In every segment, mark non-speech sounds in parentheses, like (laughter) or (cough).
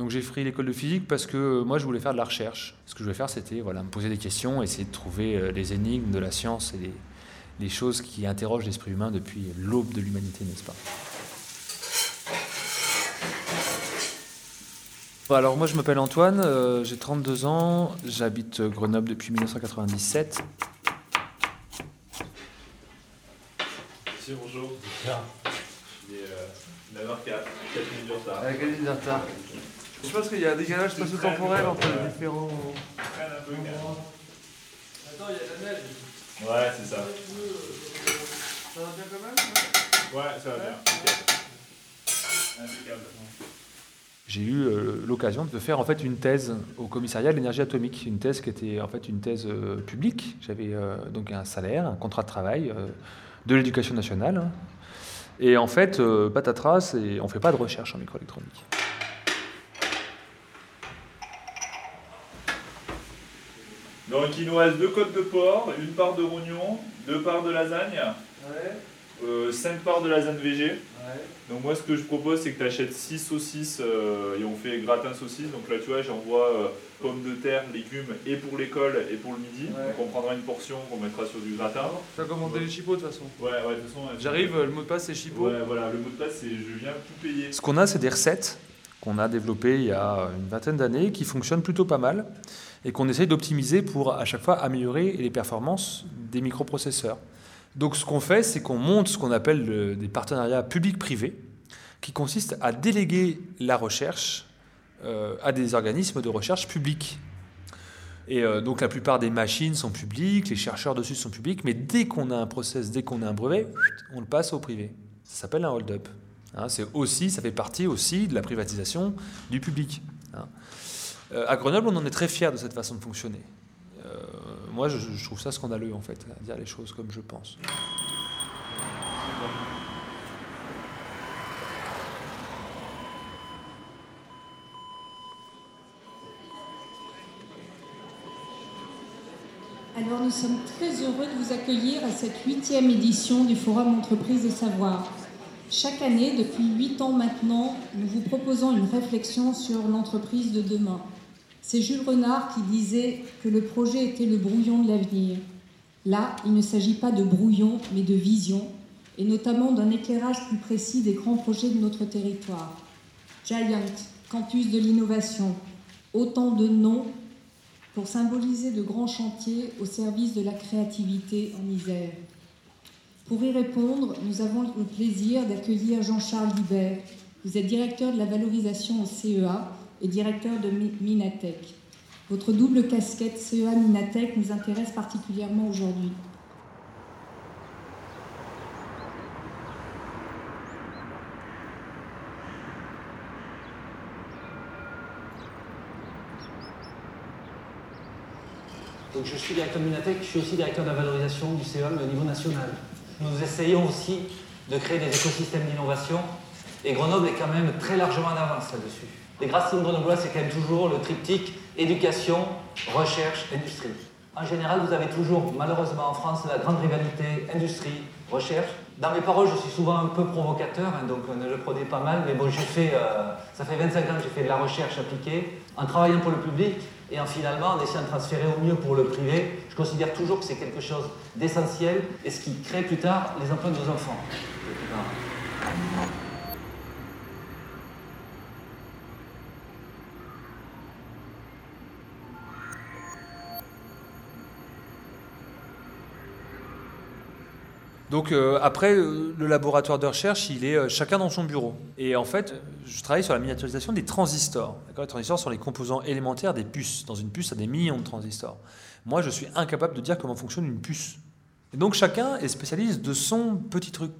Donc j'ai pris l'école de physique parce que moi je voulais faire de la recherche. Ce que je voulais faire c'était voilà, me poser des questions, essayer de trouver les énigmes de la science et les, les choses qui interrogent l'esprit humain depuis l'aube de l'humanité, n'est-ce pas? Alors moi je m'appelle Antoine, euh, j'ai 32 ans, j'habite Grenoble depuis 1997. Monsieur, bonjour. (laughs) Je suis euh, 9h04, 4 minutes de retard. Avec 4 minutes de retard? Je pense qu'il y a un décalage spatio-temporel entre les différents... Attends, il y a la neige. Ouais, c'est ça. Ça va bien quand même Ouais, ça va bien. Impeccable. J'ai eu euh, l'occasion de faire en fait une thèse au commissariat de l'énergie atomique, une thèse qui était en fait une thèse euh, publique. J'avais euh, donc un salaire, un contrat de travail de l'éducation nationale. hein. Et en fait, patatras, on fait pas de recherche en microélectronique. Donc il nous reste deux côtes de porc, une part de rognon, deux parts de lasagne, euh, cinq parts de lasagne végé. Donc moi ce que je propose c'est que tu achètes 6 saucisses euh, et on fait gratin saucisse. Donc là tu vois j'envoie euh, pommes de terre, légumes et pour l'école et pour le midi. Ouais. Donc on prendra une portion qu'on mettra sur du gratin. Tu as commandé les chipots de toute façon. Ouais ouais de toute façon. J'arrive, le mot de passe c'est chipot. Ouais voilà le mot de passe c'est je viens tout payer. Ce qu'on a, c'est des recettes qu'on a développées il y a une vingtaine d'années, qui fonctionnent plutôt pas mal, et qu'on essaye d'optimiser pour à chaque fois améliorer les performances des microprocesseurs. Donc ce qu'on fait, c'est qu'on monte ce qu'on appelle le- des partenariats publics-privés, qui consistent à déléguer la recherche euh, à des organismes de recherche publics. Et euh, donc la plupart des machines sont publiques, les chercheurs dessus sont publics, mais dès qu'on a un process, dès qu'on a un brevet, on le passe au privé. Ça s'appelle un hold-up. Hein, c'est aussi, ça fait partie aussi de la privatisation du public. hein. Euh, à Grenoble, on en est très fiers de cette façon de fonctionner. Euh, moi, je, trouve ça scandaleux, en fait, à dire les choses comme je pense. Alors nous sommes très heureux de vous accueillir à cette huitième édition du Forum Entreprise de Savoir. Chaque année, depuis huit ans maintenant, nous vous proposons une réflexion sur l'entreprise de demain. C'est Jules Renard qui disait que le projet était le brouillon de l'avenir. Là, il ne s'agit pas de brouillon, mais de vision, et notamment d'un éclairage plus précis des grands projets de notre territoire. Giant, campus de l'innovation, autant de noms pour symboliser de grands chantiers au service de la créativité en Isère. Pour y répondre, nous avons le plaisir d'accueillir Jean-Charles Libert. Vous êtes directeur de la valorisation au CEA et directeur de Mi- Minatech. Votre double casquette CEA-Minatech nous intéresse particulièrement aujourd'hui. Donc je suis directeur de Minatech, je suis aussi directeur de la valorisation du CEA au niveau national. Nous essayons aussi de créer des écosystèmes d'innovation et Grenoble est quand même très largement en avance là-dessus. Les racines grenobloises, c'est quand même toujours le triptyque éducation, recherche, industrie. En général, vous avez toujours, malheureusement en France, la grande rivalité industrie, recherche. Dans mes paroles, je suis souvent un peu provocateur, hein, donc euh, ne le prenez pas mal, mais bon, j'ai fait, euh, ça fait 25 ans que j'ai fait de la recherche appliquée, en travaillant pour le public et en finalement en essayant de transférer au mieux pour le privé. Je considère toujours que c'est quelque chose d'essentiel et ce qui crée plus tard les emplois de nos enfants. Donc euh, après, euh, le laboratoire de recherche, il est euh, chacun dans son bureau. Et en fait, je travaille sur la miniaturisation des transistors. Les transistors sont les composants élémentaires des puces. Dans une puce, il y a des millions de transistors. Moi, je suis incapable de dire comment fonctionne une puce. Et donc chacun est spécialiste de son petit truc.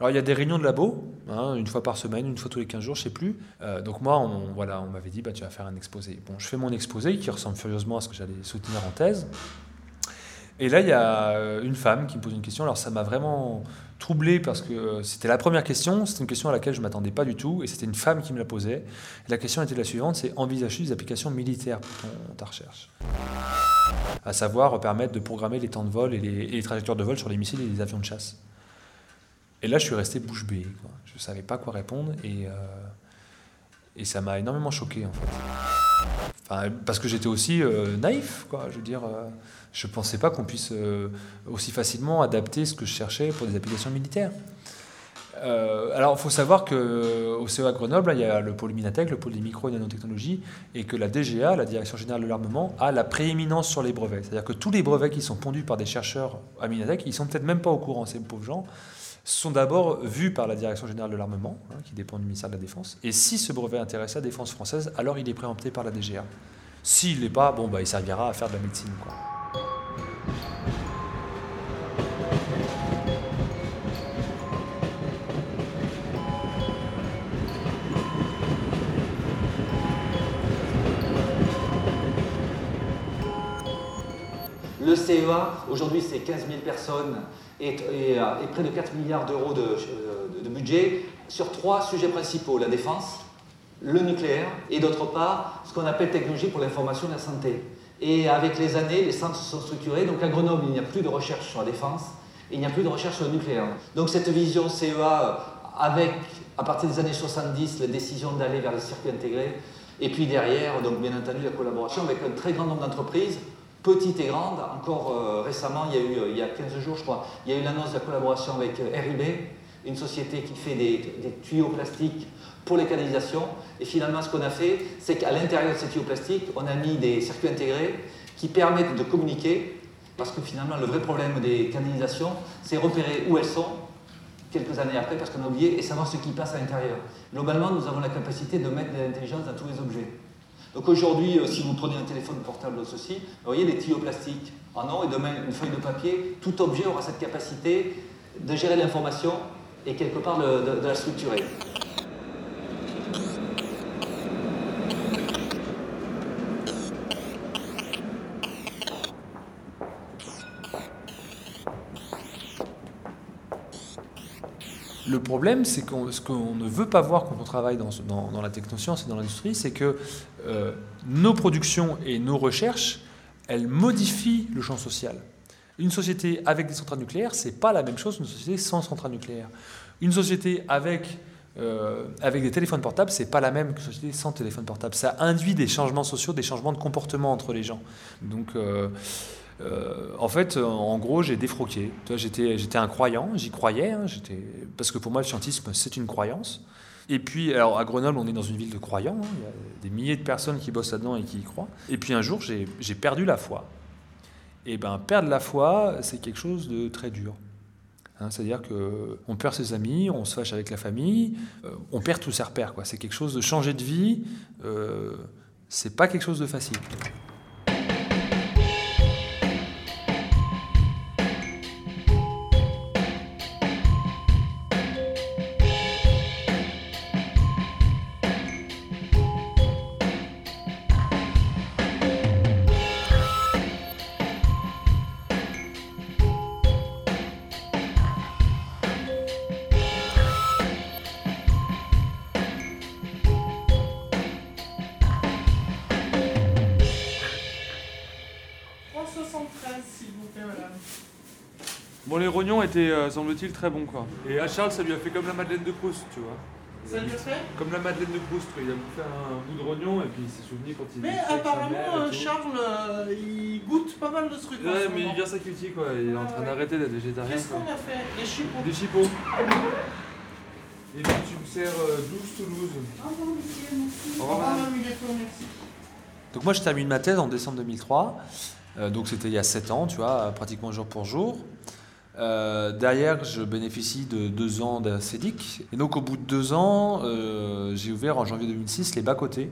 Alors il y a des réunions de labo, hein, une fois par semaine, une fois tous les 15 jours, je sais plus. Donc moi, on, voilà, on m'avait dit, bah, tu vas faire un exposé. Bon, je fais mon exposé qui ressemble furieusement à ce que j'allais soutenir en thèse. Et là, il y a euh, une femme qui me pose une question. Alors, ça m'a vraiment troublé parce que euh, c'était la première question. C'était une question à laquelle je ne m'attendais pas du tout. Et c'était une femme qui me la posait. La question était la suivante c'est envisager des applications militaires pour ton- ta recherche? À savoir, permettre de programmer les temps de vol et les, trajectoires de vol sur les missiles et les avions de chasse. Et là, je suis resté bouche bée. Je ne savais pas quoi répondre. Et, euh, Et ça m'a énormément choqué en fait. Parce que j'étais aussi euh, naïf, quoi. Je dire, euh, pensais pas qu'on puisse euh, aussi facilement adapter ce que je cherchais pour des applications militaires. alors, il faut savoir qu'au CEA Grenoble, il y a le pôle Minatech, le pôle des micro et nanotechnologies, et que la DGA, la Direction Générale de l'Armement, a la prééminence sur les brevets. C'est-à-dire que tous les brevets qui sont pondus par des chercheurs à Minatech, ils sont peut-être même pas au courant, ces pauvres gens sont d'abord vus par la Direction générale de l'armement, hein, qui dépend du ministère de la Défense. Et si ce brevet intéresse la défense française, alors il est préempté par la DGA. S'il n'est pas, bon, bah, il servira à faire de la médecine. Quoi. CEA, aujourd'hui, c'est 15 000 personnes et, près de 4 milliards d'euros de, de, budget sur trois sujets principaux la défense, le nucléaire et d'autre part ce qu'on appelle technologie pour l'information et la santé. Et avec les années, les centres se sont structurés. Donc à Grenoble, il n'y a plus de recherche sur la défense et il n'y a plus de recherche sur le nucléaire. Donc cette vision CEA, avec à partir des années 70 la décision d'aller vers les circuits intégrés, et puis derrière, donc bien entendu, la collaboration avec un très grand nombre d'entreprises petites et grandes. Encore euh, récemment, il y a eu, il y a 15 jours, je crois, il y a eu l'annonce de la collaboration avec euh, RIB, une société qui fait des, tuyaux plastiques pour les canalisations. Et finalement, ce qu'on a fait, c'est qu'à l'intérieur de ces tuyaux plastiques, on a mis des circuits intégrés qui permettent de communiquer, parce que finalement, le vrai problème des canalisations, c'est repérer où elles sont quelques années après, parce qu'on a oublié, et savoir ce qui passe à l'intérieur. Globalement, nous avons la capacité de mettre de l'intelligence dans tous les objets. Donc aujourd'hui, euh, si vous prenez un téléphone portable ou ceci, vous voyez les tuyaux plastiques en or et demain une feuille de papier, tout objet aura cette capacité de gérer l'information et quelque part de la structurer. Le problème, c'est que ce qu'on ne veut pas voir quand on travaille dans, dans, la technoscience et dans l'industrie, c'est que euh, nos productions et nos recherches, elles modifient le champ social. Une société avec des centrales nucléaires, c'est pas la même chose qu'une société sans centrales nucléaires. Une société avec euh, avec des téléphones portables, c'est pas la même qu'une société sans téléphone portable. Ça induit des changements sociaux, des changements de comportement entre les gens. Donc euh, euh, en fait, en gros, j'ai défroqué. J'étais, j'étais un croyant, j'y croyais, hein, parce que pour moi, le scientisme, c'est une croyance. Et puis, alors à Grenoble, on est dans une ville de croyants, hein. il y a des milliers de personnes qui bossent là-dedans et qui y croient. Et puis un jour, j'ai, perdu la foi. Et ben, perdre la foi, c'est quelque chose de très dur. Hein. C'est-à-dire qu'on perd ses amis, on se fâche avec la famille, euh, on perd tous ses repères. C'est quelque chose de changer de vie, euh, c'est pas quelque chose de facile. Bon, les rognons étaient, euh, semble-t-il, très bons, quoi. Et à Charles, ça lui a fait comme la Madeleine de Proust, tu vois. Ça lui a fait? Comme la Madeleine de Proust, il a fait un bout de rognon et puis il s'est souvenu quand il Mais apparemment, Charles, euh, il goûte pas mal de trucs. Ouais, mais il vient s'acquitter, quoi. Il est en train d'arrêter d'être végétarien. Qu'est-ce qu'on a fait? Des chipots. Des chipots. Et donc, tu me sers 12 euh, Toulouse. Au revoir, monsieur, merci. Au revoir, merci. Donc, moi, je termine ma thèse en décembre 2003. Donc, c'était il y a 7 ans, tu vois, pratiquement jour pour jour. Euh, derrière, je bénéficie de deux ans d'un. Et donc, au bout de deux ans, euh, j'ai ouvert en janvier 2006 les bas-côtés,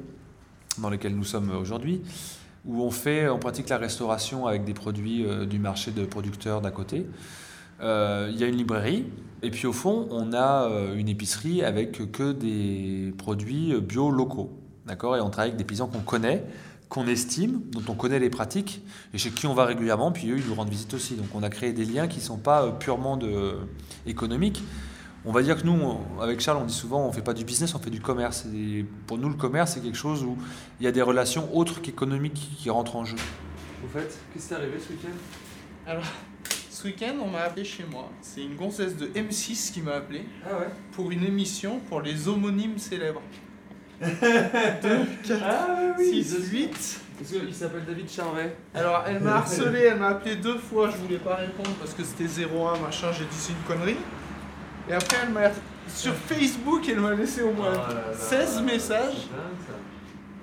dans lesquels nous sommes aujourd'hui, où on fait, on pratique la restauration avec des produits euh, du marché de producteurs d'à côté. Il y a une librairie, et puis au fond, on a une épicerie avec que des produits bio locaux. D'accord? Et on travaille avec des paysans qu'on connaît, qu'on estime, dont on connaît les pratiques, et chez qui on va régulièrement, puis eux, ils nous rendent visite aussi. Donc on a créé des liens qui ne sont pas euh, purement de, euh, économiques. On va dire que nous, avec Charles, on dit souvent, on ne fait pas du business, on fait du commerce. Et pour nous, le commerce, c'est quelque chose où il y a des relations autres qu'économiques qui rentrent en jeu. Au fait, qu'est-ce qui est arrivé ce week-end? Alors, ce week-end, on m'a appelé chez moi. C'est une gonzesse de M6 qui m'a appelé ah ouais? pour une émission pour les homonymes célèbres. 4, 6, 8. Parce qu'il s'appelle David Charvet. Alors, elle m'a harcelé, elle m'a appelé deux fois, je voulais pas répondre parce que c'était 01 machin, j'ai dit c'est une connerie. Et après, elle m'a. Sur Facebook, elle m'a laissé au moins 16 messages.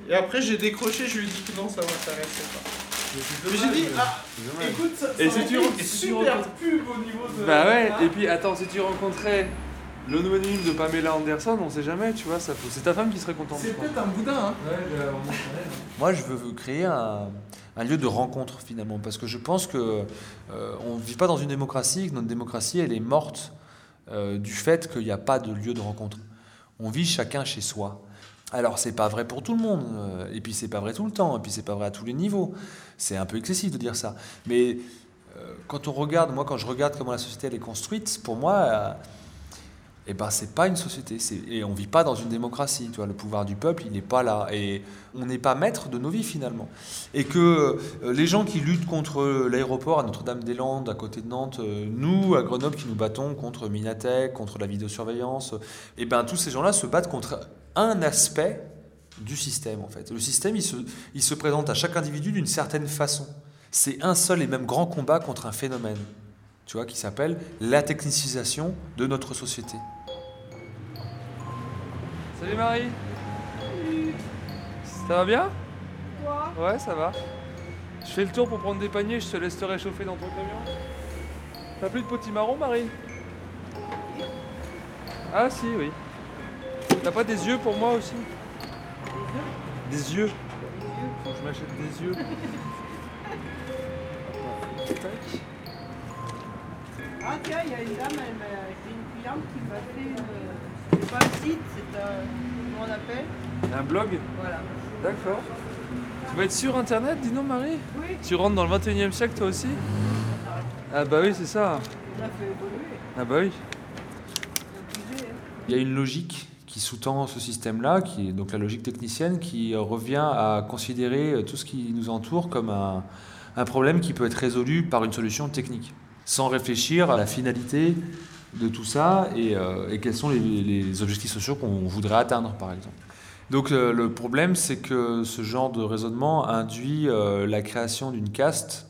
Et après, j'ai décroché, je lui ai dit que non, ça m'intéressait pas. Mais j'ai dit, ah, écoute, ça, Et ça si tu tu super rencontres- pub au niveau de. Bah ouais, et puis attends, si tu rencontrais l'anonyme de Pamela Anderson, on sait jamais, tu vois, ça peut- c'est ta femme qui serait contente. C'est peut-être un boudin, hein. Moi, je veux créer un, un lieu de rencontre finalement, parce que je pense que euh, on ne vit pas dans une démocratie, que notre démocratie, elle est morte euh, du fait qu'il n'y a pas de lieu de rencontre. On vit chacun chez soi. Alors, c'est pas vrai pour tout le monde, euh, et puis c'est pas vrai tout le temps, et puis c'est pas vrai à tous les niveaux. C'est un peu excessif de dire ça. Mais euh, quand on regarde, moi, quand je regarde comment la société elle est construite, pour moi, euh, eh ben, c'est pas une société. Et on vit pas dans une démocratie. Le pouvoir du peuple, il n'est pas là. Et on n'est pas maître de nos vies, finalement. Et que euh, les gens qui luttent contre l'aéroport à Notre-Dame-des-Landes, à côté de Nantes, euh, nous, à Grenoble, qui nous battons contre Minatec, contre la vidéosurveillance, et ben, tous ces gens-là se battent contre un aspect du système, en fait. Le système, il se, il se présente à chaque individu d'une certaine façon. C'est un seul et même grand combat contre un phénomène, tu vois, qui s'appelle la technicisation de notre société. Salut Marie Ça va bien? Ouais, ça va. Je fais le tour pour prendre des paniers, je te laisse te réchauffer dans ton camion. T'as plus de potimarron, Marie? Ah si, oui. T'as pas des yeux pour moi aussi? Des yeux? Faut que je m'achète des yeux. Ah tiens, il y a une dame, elle m'a- une cliente qui m'a fait une... C'est pas un site, c'est un... Comment on appelle Un blog Voilà. D'accord. Tu vas être sur internet, dis-nous Marie Oui, Tu rentres dans le 21 e siècle toi aussi Ah bah oui, c'est ça. on a fait évoluer. Ah bah oui. Il y a une logique qui sous-tend ce système-là, qui est donc la logique technicienne, qui revient à considérer tout ce qui nous entoure comme un, un problème qui peut être résolu par une solution technique, sans réfléchir à la finalité de tout ça et, euh, quels sont les, objectifs sociaux qu'on voudrait atteindre, par exemple. Donc euh, le problème, c'est que ce genre de raisonnement induit euh, la création d'une caste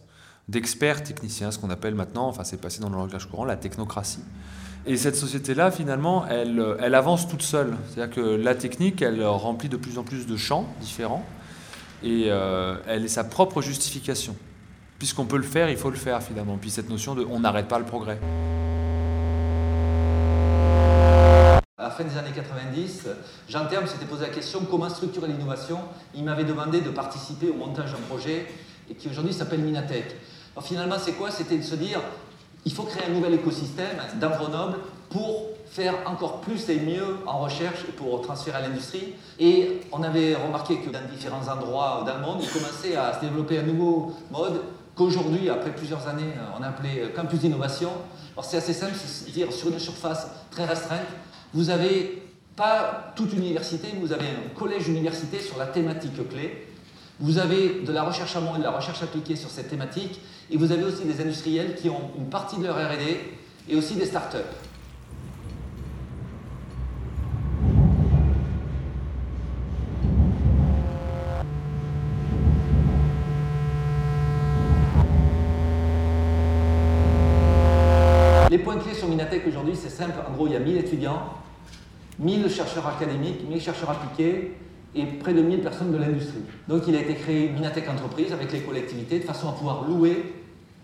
d'experts techniciens, ce qu'on appelle maintenant, enfin c'est passé dans le langage courant, la technocratie. Et cette société-là, finalement, elle, elle avance toute seule. C'est-à-dire que la technique, elle remplit de plus en plus de champs différents et elle est sa propre justification. Puisqu'on peut le faire, il faut le faire finalement. Puis cette notion de on n'arrête pas le progrès. Fin des années 90, Jean Terme s'était posé la question comment structurer l'innovation? Il m'avait demandé de participer au montage d'un projet et qui aujourd'hui s'appelle Minatech. Alors finalement, c'est quoi? C'était de se dire il faut créer un nouvel écosystème dans Grenoble pour faire encore plus et mieux en recherche et pour transférer à l'industrie. Et on avait remarqué que dans différents endroits dans le monde, il commençait à se développer un nouveau mode qu'aujourd'hui, après plusieurs années, on a appelé euh, campus d'innovation. Alors c'est assez simple, c'est-à-dire sur une surface très restreinte, vous avez pas toute université, vous avez un collège université sur la thématique clé. Vous avez de la recherche amont et de la recherche appliquée sur cette thématique. Et vous avez aussi des industriels qui ont une partie de leur RD et aussi des startups. Les points clés sur Minatech aujourd'hui, c'est simple. En gros, il y a 1000 étudiants, 1000 chercheurs académiques, 1000 chercheurs appliqués et près de 1000 personnes de l'industrie. Donc il a été créé Minatech Entreprise avec les collectivités de façon à pouvoir louer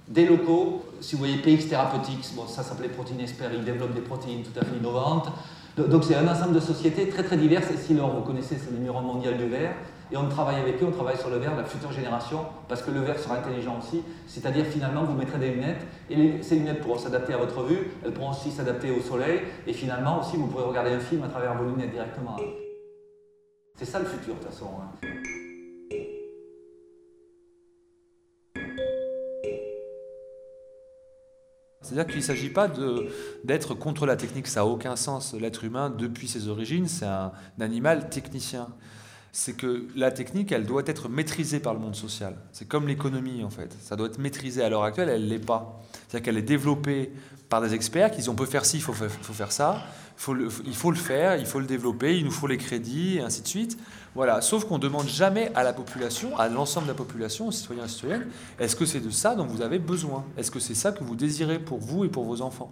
des locaux. Si vous voyez PX Therapeutics, bon, ça s'appelait Protein Expert, ils développent des protéines tout à fait innovantes. Donc c'est un ensemble de sociétés très très diverses. Et si vous connaissez, c'est le numéro mondial du verre. Et on travaille avec eux, on travaille sur le verre la future génération, parce que le verre sera intelligent aussi. C'est-à-dire finalement, vous mettrez des lunettes, et ces lunettes pourront s'adapter à votre vue, elles pourront aussi s'adapter au soleil, et finalement aussi, vous pourrez regarder un film à travers vos lunettes directement. C'est ça le futur, de toute façon. hein. C'est-à-dire qu'il ne s'agit pas d'être contre la technique, ça n'a aucun sens. L'être humain, depuis ses origines, c'est un animal technicien. C'est que la technique, elle doit être maîtrisée par le monde social. C'est comme l'économie, en fait. Ça doit être maîtrisé. À l'heure actuelle, elle ne l'est pas. C'est-à-dire qu'elle est développée par des experts qui disent on peut faire ci, il faut, faut faire ça, il faut le faire, il faut le développer, il nous faut les crédits, et ainsi de suite. Voilà. Sauf qu'on ne demande jamais à la population, à l'ensemble de la population, aux citoyens et citoyennes, est-ce que c'est de ça dont vous avez besoin? Est-ce que c'est ça que vous désirez pour vous et pour vos enfants?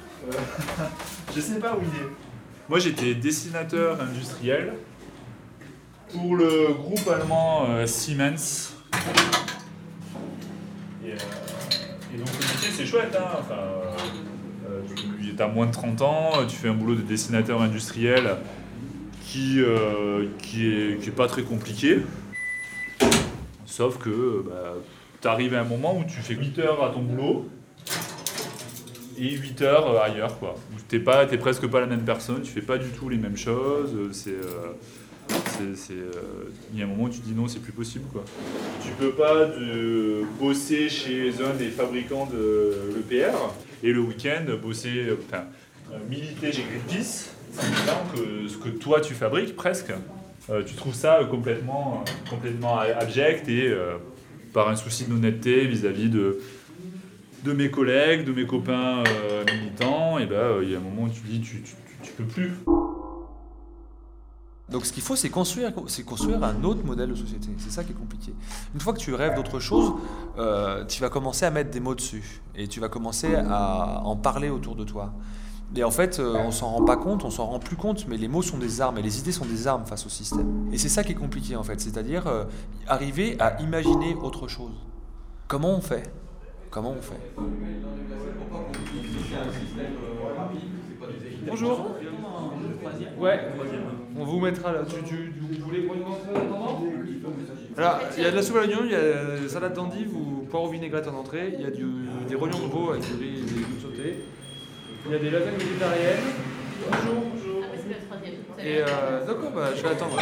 Euh, (laughs) je sais pas où il est. Moi, j'étais dessinateur industriel pour le groupe allemand euh, Siemens. Et, euh, donc, le métier, c'est chouette, hein. Enfin, tu as moins de 30 ans, tu fais un boulot de dessinateur industriel qui, qui, est, qui, est, pas très compliqué. Sauf que bah, tu arrives à un moment où tu fais 8 heures à ton boulot et 8 heures ailleurs. Quoi. Tu n'es es presque pas la même personne, tu fais pas du tout les mêmes choses. C'est. Euh, euh, il y a un moment où tu dis non, c'est plus possible. Quoi. Tu peux pas de bosser chez un des fabricants de l'EPR et le week-end bosser, enfin, militer chez Greenpeace que ce que toi tu fabriques presque, euh, tu trouves ça complètement, complètement abject et euh, par un souci d'honnêteté vis-à-vis de, de mes collègues, de mes copains euh, militants, et ben il y a un moment où tu dis tu, tu, peux plus. Donc ce qu'il faut, c'est construire, c'est construire un autre modèle de société. C'est ça qui est compliqué. Une fois que tu rêves d'autre chose, tu vas commencer à mettre des mots dessus et tu vas commencer à en parler autour de toi. Et en fait, euh, on s'en rend pas compte, on s'en rend plus compte, mais les mots sont des armes et les idées sont des armes face au système. Et c'est ça qui est compliqué en fait, c'est-à-dire euh, arriver à imaginer autre chose. Comment on fait? Comment on fait? Bonjour. Ouais. On vous mettra là. Tu, tu, vous voulez Alors, il y a de la soupe à l'oignon, il y a de la salade d'endive ou poireau vinaigrette en entrée, il y a du, des rognons de veau avec du riz et des légumes sautés. Il y a des lasagnes végétariennes. Bonjour, bonjour. Ah, c'est le troisième. Et euh, d'accord, bah, je vais attendre.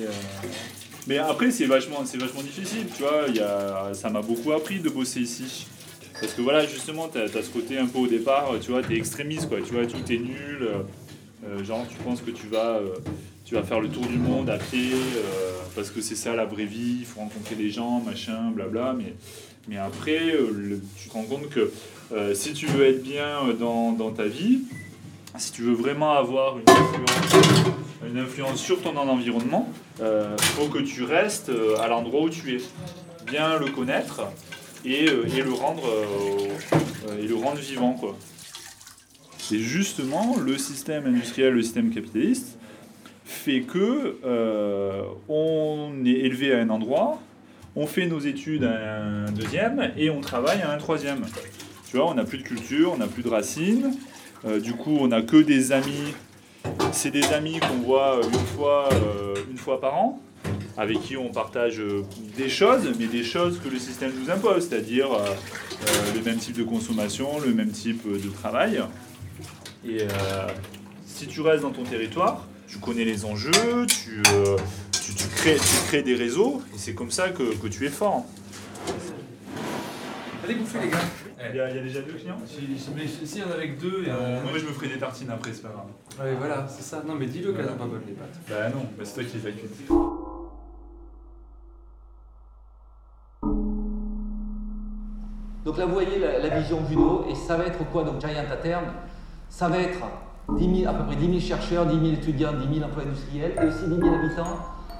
Euh, mais après, c'est vachement, c'est vachement difficile, tu vois. Y a, ça m'a beaucoup appris de bosser ici. Parce que voilà, justement, tu as, ce côté un peu au départ, tu vois, tu es extrémiste, quoi. Tu vois, tout est nul. Euh, genre, tu penses que tu vas, tu vas faire le tour du monde à pied, parce que c'est ça la vraie vie, il faut rencontrer des gens, machin, blabla. Mais mais après, euh, tu te rends compte que euh, si tu veux être bien euh, dans, dans, ta vie, si tu veux vraiment avoir une influence, une influence sur ton environnement, il faut que tu restes à l'endroit où tu es. Bien le connaître et, et le, rendre, et le rendre vivant. Quoi. Et justement, le système industriel, le système capitaliste, fait que on est élevé à un endroit, on fait nos études à un deuxième et on travaille à un troisième. Tu vois, on n'a plus de culture, on n'a plus de racines. Euh, du coup, on n'a que des amis. C'est des amis qu'on voit une fois, euh, une fois par an, avec qui on partage euh, des choses, mais des choses que le système nous impose, c'est-à-dire le même type de consommation, le même type de travail. Et si tu restes dans ton territoire, tu connais les enjeux, tu, crées, des réseaux, et c'est comme ça que, tu es fort. Il y, a, il y a déjà deux clients Si, si, il y en avait que deux. Et euh, moi je me ferai des tartines après, c'est pas grave. Ouais, voilà, c'est ça. Non, mais dis-le qu'elles n'ont pas bonnes les pâtes. Bah non, bah c'est toi qui les as cuites. Donc là, vous voyez la, vision vue d'eau, et ça va être quoi Donc Giant à terme Ça va être 10 à peu près 10 000 chercheurs, 10 000 étudiants, 10 000 emplois industriels, et aussi 10 000 habitants,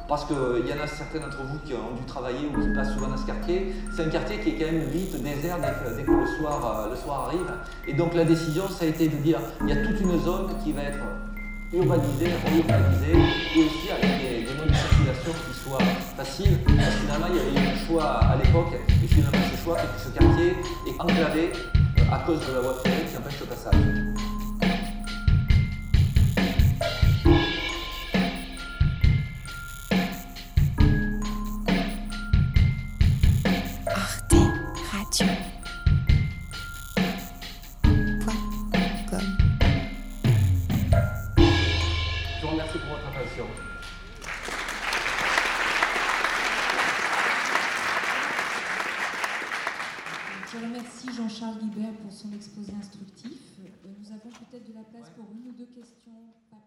parce qu'il y en a certains d'entre vous qui ont dû travailler ou qui passent souvent dans ce quartier. C'est un quartier qui est quand même vite désert dès que, le, soir, euh, le soir arrive. Et donc la décision, ça a été de dire, il y a toute une zone qui va être urbanisée, urbanisée, et aussi avec des, des modes de circulation qui soient faciles. Finalement, il y avait eu un choix à l'époque, et finalement, ce choix fait que ce quartier est enclavé euh, à cause de la voie ferrée qui empêche le passage. Peut-être de la place pour une ou deux questions, pas